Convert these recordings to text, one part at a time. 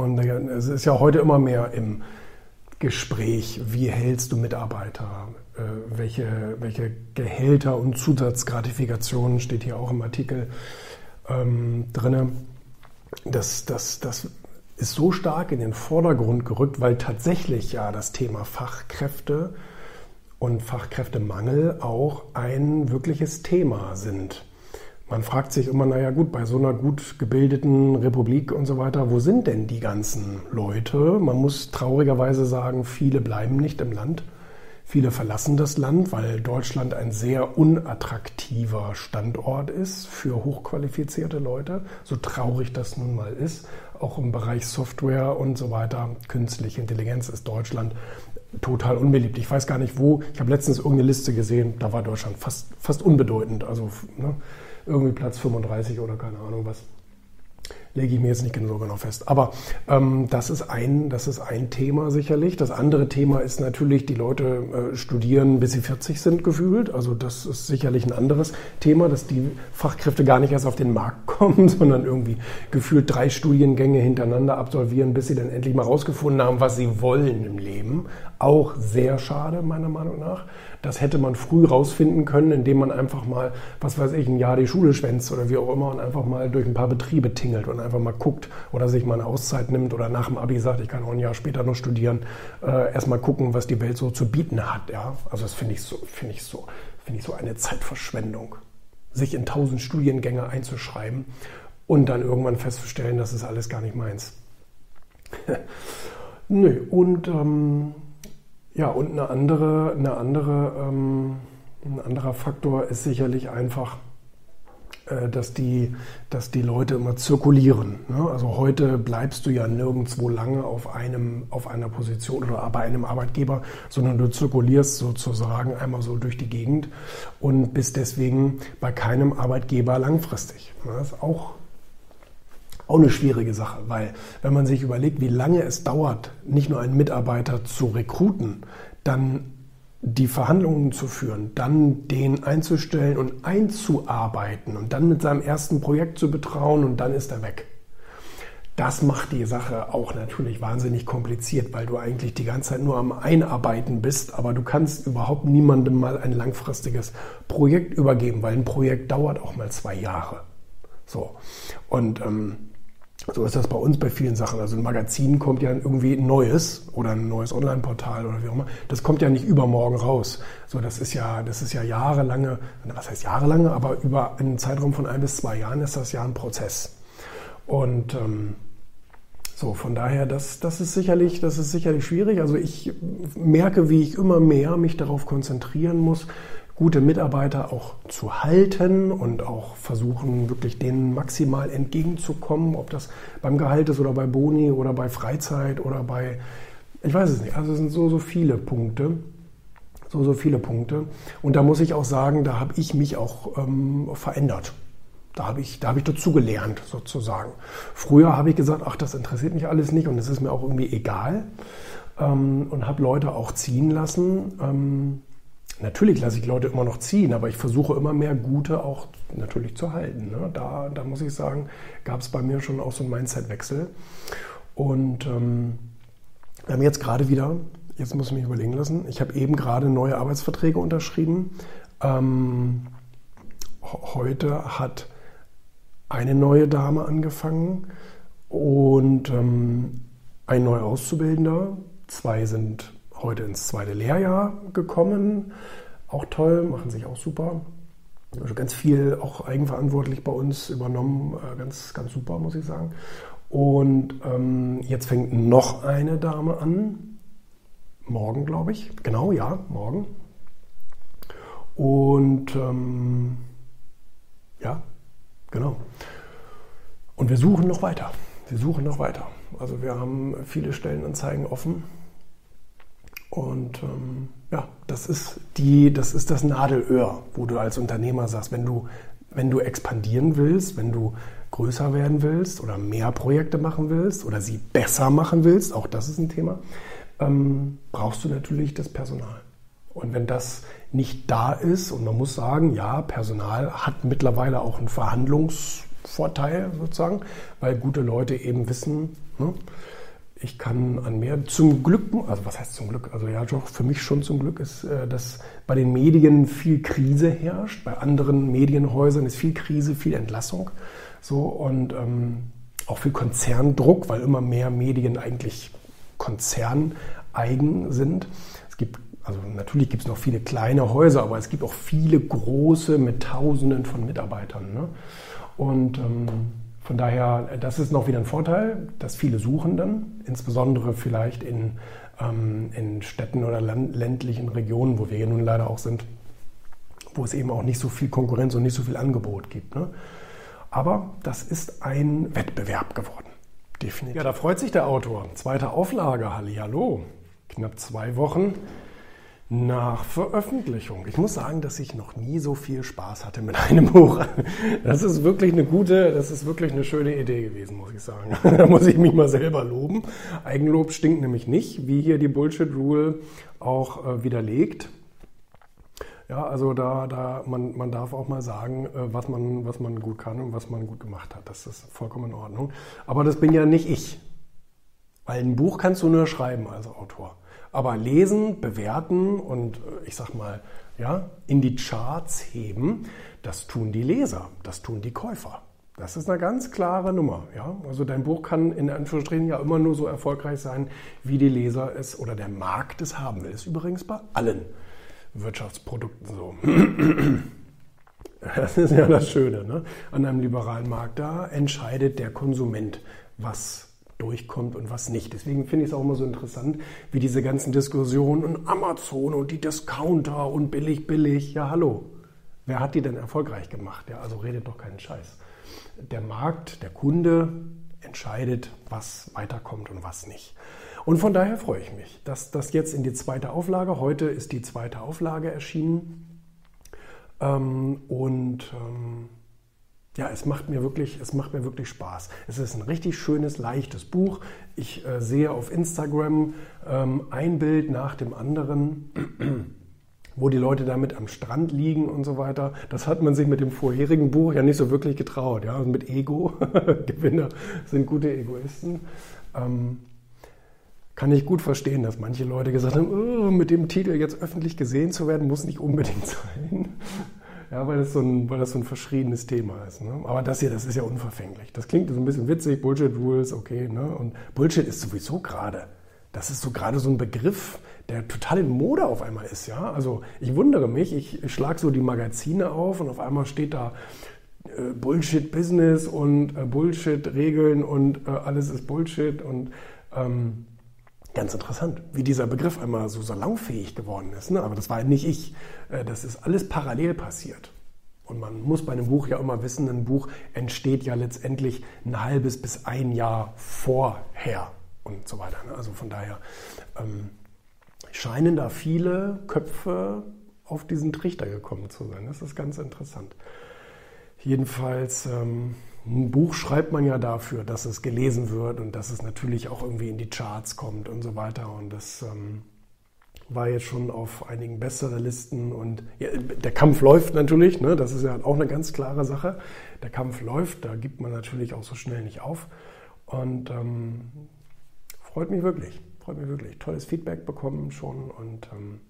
Und es ist ja heute immer mehr im Gespräch, wie hältst du Mitarbeiter, äh, welche, welche Gehälter und Zusatzgratifikationen steht hier auch im Artikel ähm, drin. Das, das, das ist so stark in den Vordergrund gerückt, weil tatsächlich ja das Thema Fachkräfte und Fachkräftemangel auch ein wirkliches Thema sind. Man fragt sich immer, naja gut, bei so einer gut gebildeten Republik und so weiter, wo sind denn die ganzen Leute? Man muss traurigerweise sagen, viele bleiben nicht im Land. Viele verlassen das Land, weil Deutschland ein sehr unattraktiver Standort ist für hochqualifizierte Leute, so traurig das nun mal ist. Auch im Bereich Software und so weiter, künstliche Intelligenz ist Deutschland total unbeliebt. Ich weiß gar nicht wo. Ich habe letztens irgendeine Liste gesehen, da war Deutschland fast, fast unbedeutend. Also ne, irgendwie Platz 35 oder keine Ahnung was lege ich mir jetzt nicht so genau fest. Aber ähm, das, ist ein, das ist ein Thema sicherlich. Das andere Thema ist natürlich, die Leute äh, studieren, bis sie 40 sind gefühlt. Also das ist sicherlich ein anderes Thema, dass die Fachkräfte gar nicht erst auf den Markt kommen, sondern irgendwie gefühlt drei Studiengänge hintereinander absolvieren, bis sie dann endlich mal rausgefunden haben, was sie wollen im Leben. Auch sehr schade, meiner Meinung nach. Das hätte man früh rausfinden können, indem man einfach mal, was weiß ich, ein Jahr die Schule schwänzt oder wie auch immer und einfach mal durch ein paar Betriebe tingelt und einfach mal guckt oder sich mal eine Auszeit nimmt oder nach dem Abi sagt, ich kann auch ein Jahr später noch studieren, äh, erstmal gucken, was die Welt so zu bieten hat. Ja? Also das finde ich so, finde ich so, finde ich so eine Zeitverschwendung, sich in tausend Studiengänge einzuschreiben und dann irgendwann festzustellen, das ist alles gar nicht meins. Nö, und ähm, ja, und eine andere, eine andere, ähm, ein anderer Faktor ist sicherlich einfach, äh, dass, die, dass die Leute immer zirkulieren. Ne? Also heute bleibst du ja nirgendwo lange auf, einem, auf einer Position oder bei einem Arbeitgeber, sondern du zirkulierst sozusagen einmal so durch die Gegend und bist deswegen bei keinem Arbeitgeber langfristig. Das ist auch auch eine schwierige Sache, weil wenn man sich überlegt, wie lange es dauert, nicht nur einen Mitarbeiter zu rekruten, dann die Verhandlungen zu führen, dann den einzustellen und einzuarbeiten und dann mit seinem ersten Projekt zu betrauen und dann ist er weg. Das macht die Sache auch natürlich wahnsinnig kompliziert, weil du eigentlich die ganze Zeit nur am Einarbeiten bist, aber du kannst überhaupt niemandem mal ein langfristiges Projekt übergeben, weil ein Projekt dauert auch mal zwei Jahre. So. Und ähm, so ist das bei uns bei vielen Sachen. Also ein Magazin kommt ja irgendwie Neues oder ein neues Online-Portal oder wie auch immer. Das kommt ja nicht übermorgen raus. So, das ist ja, das ist ja jahrelange, was heißt jahrelange, aber über einen Zeitraum von ein bis zwei Jahren ist das ja ein Prozess. Und ähm, so, von daher, das, das, ist sicherlich, das ist sicherlich schwierig. Also ich merke, wie ich immer mehr mich darauf konzentrieren muss, gute Mitarbeiter auch zu halten und auch versuchen, wirklich denen maximal entgegenzukommen, ob das beim Gehalt ist oder bei Boni oder bei Freizeit oder bei, ich weiß es nicht, also es sind so, so viele Punkte. So, so viele Punkte. Und da muss ich auch sagen, da habe ich mich auch ähm, verändert. Da habe ich, da habe ich dazugelernt, sozusagen. Früher habe ich gesagt, ach, das interessiert mich alles nicht und es ist mir auch irgendwie egal. Ähm, und habe Leute auch ziehen lassen. Ähm, Natürlich lasse ich Leute immer noch ziehen, aber ich versuche immer mehr Gute auch natürlich zu halten. Ne? Da, da muss ich sagen, gab es bei mir schon auch so einen Mindset-Wechsel. Und ähm, wir haben jetzt gerade wieder, jetzt muss ich mich überlegen lassen, ich habe eben gerade neue Arbeitsverträge unterschrieben. Ähm, heute hat eine neue Dame angefangen und ähm, ein neuer Auszubildender. Zwei sind heute ins zweite Lehrjahr gekommen. Auch toll, machen sich auch super. Also ganz viel auch eigenverantwortlich bei uns übernommen. Äh, ganz, ganz super, muss ich sagen. Und ähm, jetzt fängt noch eine Dame an. Morgen, glaube ich. Genau, ja, morgen. Und ähm, ja, genau. Und wir suchen noch weiter. Wir suchen noch weiter. Also wir haben viele Stellenanzeigen offen. Und ähm, ja, das ist, die, das ist das Nadelöhr, wo du als Unternehmer sagst, wenn du, wenn du expandieren willst, wenn du größer werden willst oder mehr Projekte machen willst oder sie besser machen willst, auch das ist ein Thema, ähm, brauchst du natürlich das Personal. Und wenn das nicht da ist, und man muss sagen, ja, Personal hat mittlerweile auch einen Verhandlungs- Vorteil sozusagen, weil gute Leute eben wissen, ne, ich kann an mehr zum Glück, also was heißt zum Glück? Also ja, doch für mich schon zum Glück ist, äh, dass bei den Medien viel Krise herrscht, bei anderen Medienhäusern ist viel Krise, viel Entlassung, so und ähm, auch viel Konzerndruck, weil immer mehr Medien eigentlich konzerneigen sind. Es gibt also natürlich gibt es noch viele kleine Häuser, aber es gibt auch viele große mit Tausenden von Mitarbeitern. Ne? Und ähm, von daher, das ist noch wieder ein Vorteil, dass viele suchen dann, insbesondere vielleicht in, ähm, in Städten oder ländlichen Regionen, wo wir ja nun leider auch sind, wo es eben auch nicht so viel Konkurrenz und nicht so viel Angebot gibt. Ne? Aber das ist ein Wettbewerb geworden, definitiv. Ja, da freut sich der Autor. Zweite Auflage, Halli, hallo. Knapp zwei Wochen nach Veröffentlichung. Ich muss sagen, dass ich noch nie so viel Spaß hatte mit einem Buch. Das ist wirklich eine gute, das ist wirklich eine schöne Idee gewesen, muss ich sagen. Da muss ich mich mal selber loben. Eigenlob stinkt nämlich nicht, wie hier die Bullshit Rule auch äh, widerlegt. Ja, also da, da man, man darf auch mal sagen, äh, was man, was man gut kann und was man gut gemacht hat. Das ist vollkommen in Ordnung. Aber das bin ja nicht ich. Weil ein Buch kannst du nur schreiben als Autor. Aber lesen, bewerten und äh, ich sag mal, ja, in die Charts heben, das tun die Leser, das tun die Käufer. Das ist eine ganz klare Nummer. Ja? Also dein Buch kann in Anführungsstrichen ja immer nur so erfolgreich sein, wie die Leser es oder der Markt es haben will. Ist übrigens bei allen Wirtschaftsprodukten so. Das ist ja das Schöne. Ne? An einem liberalen Markt, da entscheidet der Konsument, was durchkommt und was nicht. Deswegen finde ich es auch immer so interessant, wie diese ganzen Diskussionen und Amazon und die Discounter und billig, billig. Ja, hallo. Wer hat die denn erfolgreich gemacht? Ja, also redet doch keinen Scheiß. Der Markt, der Kunde entscheidet, was weiterkommt und was nicht. Und von daher freue ich mich, dass das jetzt in die zweite Auflage, heute ist die zweite Auflage erschienen. Ähm, und ähm, ja, es macht mir wirklich, es macht mir wirklich Spaß. Es ist ein richtig schönes, leichtes Buch. Ich äh, sehe auf Instagram ähm, ein Bild nach dem anderen, wo die Leute damit am Strand liegen und so weiter. Das hat man sich mit dem vorherigen Buch ja nicht so wirklich getraut. Ja, also mit Ego. Gewinner sind gute Egoisten. Ähm, kann ich gut verstehen, dass manche Leute gesagt haben, oh, mit dem Titel jetzt öffentlich gesehen zu werden, muss nicht unbedingt sein. Ja, weil das so ein, weil das so ein verschriebenes Thema ist. Ne? Aber das hier, das ist ja unverfänglich. Das klingt so ein bisschen witzig, Bullshit Rules, okay. Ne? Und Bullshit ist sowieso gerade. Das ist so gerade so ein Begriff, der total in Mode auf einmal ist. Ja? Also ich wundere mich, ich, schlage so die Magazine auf und auf einmal steht da äh, Bullshit Business und äh, Bullshit Regeln und äh, alles ist Bullshit und ähm, Ganz interessant, wie dieser Begriff einmal so salonfähig geworden ist. Ne? Aber das war nicht ich. Äh, das ist alles parallel passiert. Und man muss bei einem Buch ja immer wissen, ein Buch entsteht ja letztendlich ein halbes bis ein Jahr vorher und so weiter. Ne? Also von daher ähm, scheinen da viele Köpfe auf diesen Trichter gekommen zu sein. Das ist ganz interessant. Jedenfalls ähm, ein Buch schreibt man ja dafür, dass es gelesen wird und dass es natürlich auch irgendwie in die Charts kommt und so weiter. Und das ähm, war jetzt schon auf einigen besseren Listen. Und ja, der Kampf läuft natürlich, ne? das ist ja auch eine ganz klare Sache. Der Kampf läuft, da gibt man natürlich auch so schnell nicht auf. Und ähm, freut mich wirklich, freut mich wirklich. Tolles Feedback bekommen schon und ähm,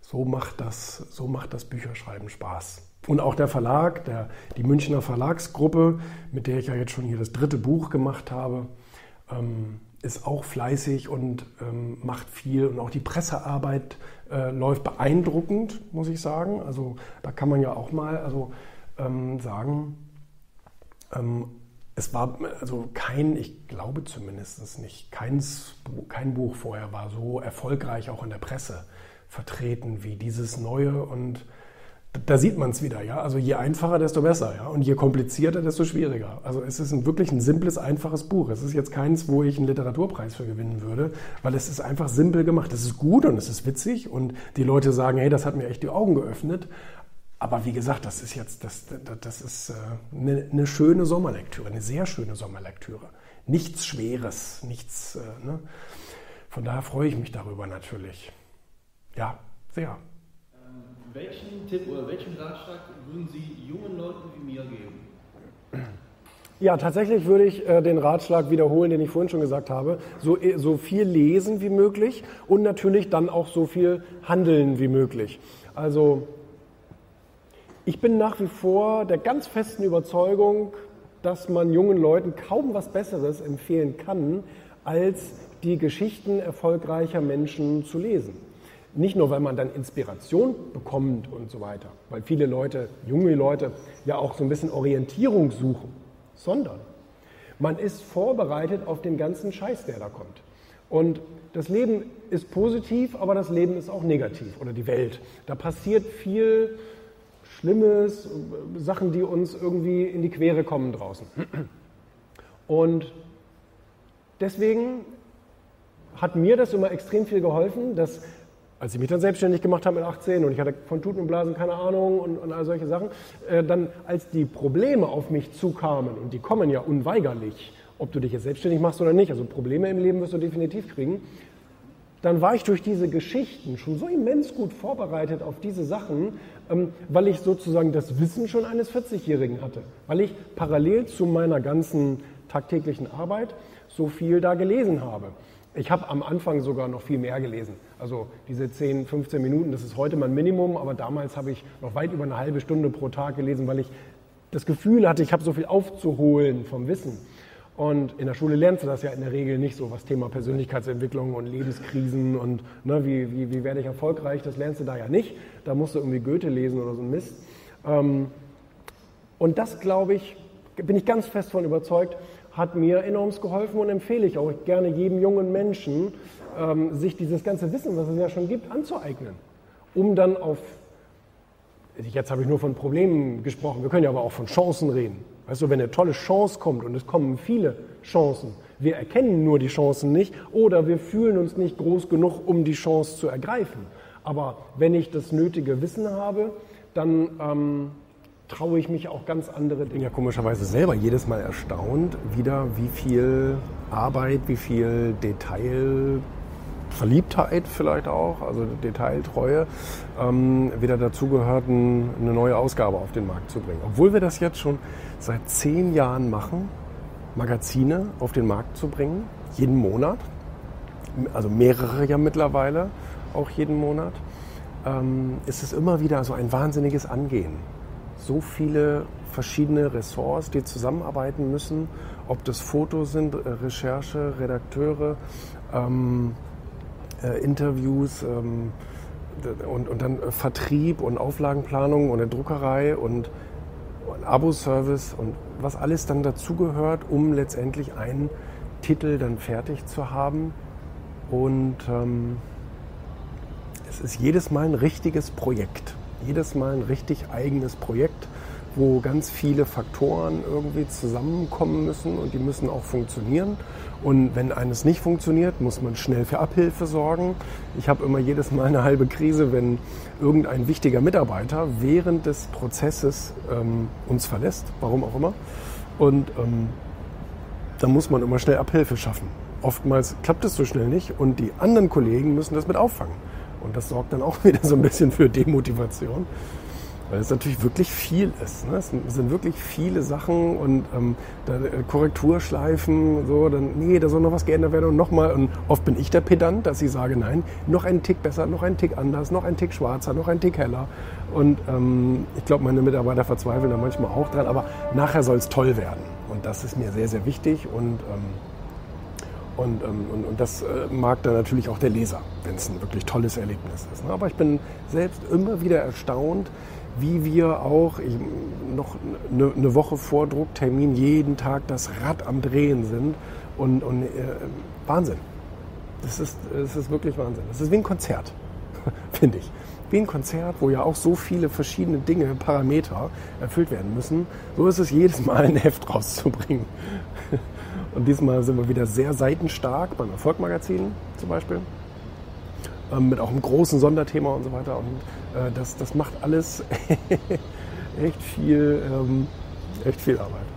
so macht das, so macht das Bücherschreiben Spaß. Und auch der Verlag, der, die Münchner Verlagsgruppe, mit der ich ja jetzt schon hier das dritte Buch gemacht habe, ähm, ist auch fleißig und ähm, macht viel. Und auch die Pressearbeit äh, läuft beeindruckend, muss ich sagen. Also da kann man ja auch mal also, ähm, sagen, ähm, es war also kein, ich glaube zumindest nicht, keins, kein Buch vorher war so erfolgreich auch in der Presse vertreten wie dieses neue und da sieht man es wieder, ja. Also je einfacher, desto besser, ja. Und je komplizierter, desto schwieriger. Also es ist ein, wirklich ein simples, einfaches Buch. Es ist jetzt keins, wo ich einen Literaturpreis für gewinnen würde, weil es ist einfach simpel gemacht. Es ist gut und es ist witzig und die Leute sagen, hey, das hat mir echt die Augen geöffnet. Aber wie gesagt, das ist jetzt, das, das ist äh, eine, eine schöne Sommerlektüre, eine sehr schöne Sommerlektüre. Nichts Schweres, nichts, äh, ne? Von daher freue ich mich darüber natürlich. Ja, sehr. Welchen Tipp oder welchen Ratschlag würden Sie jungen Leuten wie mir geben? Ja, tatsächlich würde ich äh, den Ratschlag wiederholen, den ich vorhin schon gesagt habe. So, äh, so viel lesen wie möglich und natürlich dann auch so viel handeln wie möglich. Also ich bin nach wie vor der ganz festen Überzeugung, dass man jungen Leuten kaum was Besseres empfehlen kann, als die Geschichten erfolgreicher Menschen zu lesen. Nicht nur, weil man dann Inspiration bekommt und so weiter, weil viele Leute, junge Leute, ja auch so ein bisschen Orientierung suchen, sondern man ist vorbereitet auf den ganzen Scheiß, der da kommt. Und das Leben ist positiv, aber das Leben ist auch negativ oder die Welt. Da passiert viel Schlimmes, Sachen, die uns irgendwie in die Quere kommen draußen. Und deswegen hat mir das immer extrem viel geholfen, dass als ich mich dann selbstständig gemacht habe mit 18 und ich hatte von Tuten und Blasen keine Ahnung und, und all solche Sachen, äh, dann als die Probleme auf mich zukamen, und die kommen ja unweigerlich, ob du dich jetzt selbstständig machst oder nicht, also Probleme im Leben wirst du definitiv kriegen, dann war ich durch diese Geschichten schon so immens gut vorbereitet auf diese Sachen, ähm, weil ich sozusagen das Wissen schon eines 40-Jährigen hatte, weil ich parallel zu meiner ganzen tagtäglichen Arbeit so viel da gelesen habe. Ich habe am Anfang sogar noch viel mehr gelesen. Also diese 10, 15 Minuten, das ist heute mein Minimum, aber damals habe ich noch weit über eine halbe Stunde pro Tag gelesen, weil ich das Gefühl hatte, ich habe so viel aufzuholen vom Wissen. Und in der Schule lernst du das ja in der Regel nicht so, was Thema Persönlichkeitsentwicklung und Lebenskrisen und ne, wie, wie, wie werde ich erfolgreich, das lernst du da ja nicht. Da musst du irgendwie Goethe lesen oder so ein Mist. Ähm, und das, glaube ich, bin ich ganz fest von überzeugt, hat mir enorm geholfen und empfehle ich auch gerne jedem jungen Menschen, ähm, sich dieses ganze Wissen, was es ja schon gibt, anzueignen, um dann auf, jetzt habe ich nur von Problemen gesprochen, wir können ja aber auch von Chancen reden. Weißt du, wenn eine tolle Chance kommt und es kommen viele Chancen, wir erkennen nur die Chancen nicht oder wir fühlen uns nicht groß genug, um die Chance zu ergreifen. Aber wenn ich das nötige Wissen habe, dann ähm, traue ich mich auch ganz andere Dinge. Ich bin ja komischerweise selber jedes Mal erstaunt, wieder wie viel Arbeit, wie viel Detail, Verliebtheit vielleicht auch, also Detailtreue, ähm, wieder dazugehört, eine neue Ausgabe auf den Markt zu bringen. Obwohl wir das jetzt schon seit zehn Jahren machen, Magazine auf den Markt zu bringen, jeden Monat, also mehrere ja mittlerweile, auch jeden Monat, ähm, ist es immer wieder so ein wahnsinniges Angehen so viele verschiedene Ressorts, die zusammenarbeiten müssen, ob das Fotos sind, äh, Recherche, Redakteure, ähm, äh, Interviews ähm, und, und dann Vertrieb und Auflagenplanung und eine Druckerei und, und Abo-Service und was alles dann dazugehört, um letztendlich einen Titel dann fertig zu haben. Und ähm, es ist jedes Mal ein richtiges Projekt jedes Mal ein richtig eigenes Projekt, wo ganz viele Faktoren irgendwie zusammenkommen müssen und die müssen auch funktionieren. Und wenn eines nicht funktioniert, muss man schnell für Abhilfe sorgen. Ich habe immer jedes Mal eine halbe Krise, wenn irgendein wichtiger Mitarbeiter während des Prozesses ähm, uns verlässt, warum auch immer. Und ähm, dann muss man immer schnell Abhilfe schaffen. Oftmals klappt es so schnell nicht und die anderen Kollegen müssen das mit auffangen. Und das sorgt dann auch wieder so ein bisschen für Demotivation, weil es natürlich wirklich viel ist. Ne? Es sind wirklich viele Sachen und ähm, äh, Korrekturschleifen, so, dann, nee, da soll noch was geändert werden und nochmal. Und oft bin ich der Pedant, dass ich sage, nein, noch einen Tick besser, noch einen Tick anders, noch einen Tick schwarzer, noch einen Tick heller. Und ähm, ich glaube, meine Mitarbeiter verzweifeln da manchmal auch dran, aber nachher soll es toll werden. Und das ist mir sehr, sehr wichtig und ähm, und, ähm, und, und, das äh, mag dann natürlich auch der Leser, wenn es ein wirklich tolles Erlebnis ist. Ne? Aber ich bin selbst immer wieder erstaunt, wie wir auch ich, noch eine, eine Woche vor Drucktermin jeden Tag das Rad am Drehen sind. Und, und äh, Wahnsinn. Das ist, das ist wirklich Wahnsinn. Das ist wie ein Konzert, finde ich. Wie ein Konzert, wo ja auch so viele verschiedene Dinge, Parameter erfüllt werden müssen. So ist es jedes Mal ein Heft rauszubringen. Und diesmal sind wir wieder sehr seitenstark beim Erfolgmagazin zum Beispiel. Ähm, mit auch einem großen Sonderthema und so weiter. Und äh, das, das macht alles echt viel, ähm, echt viel Arbeit.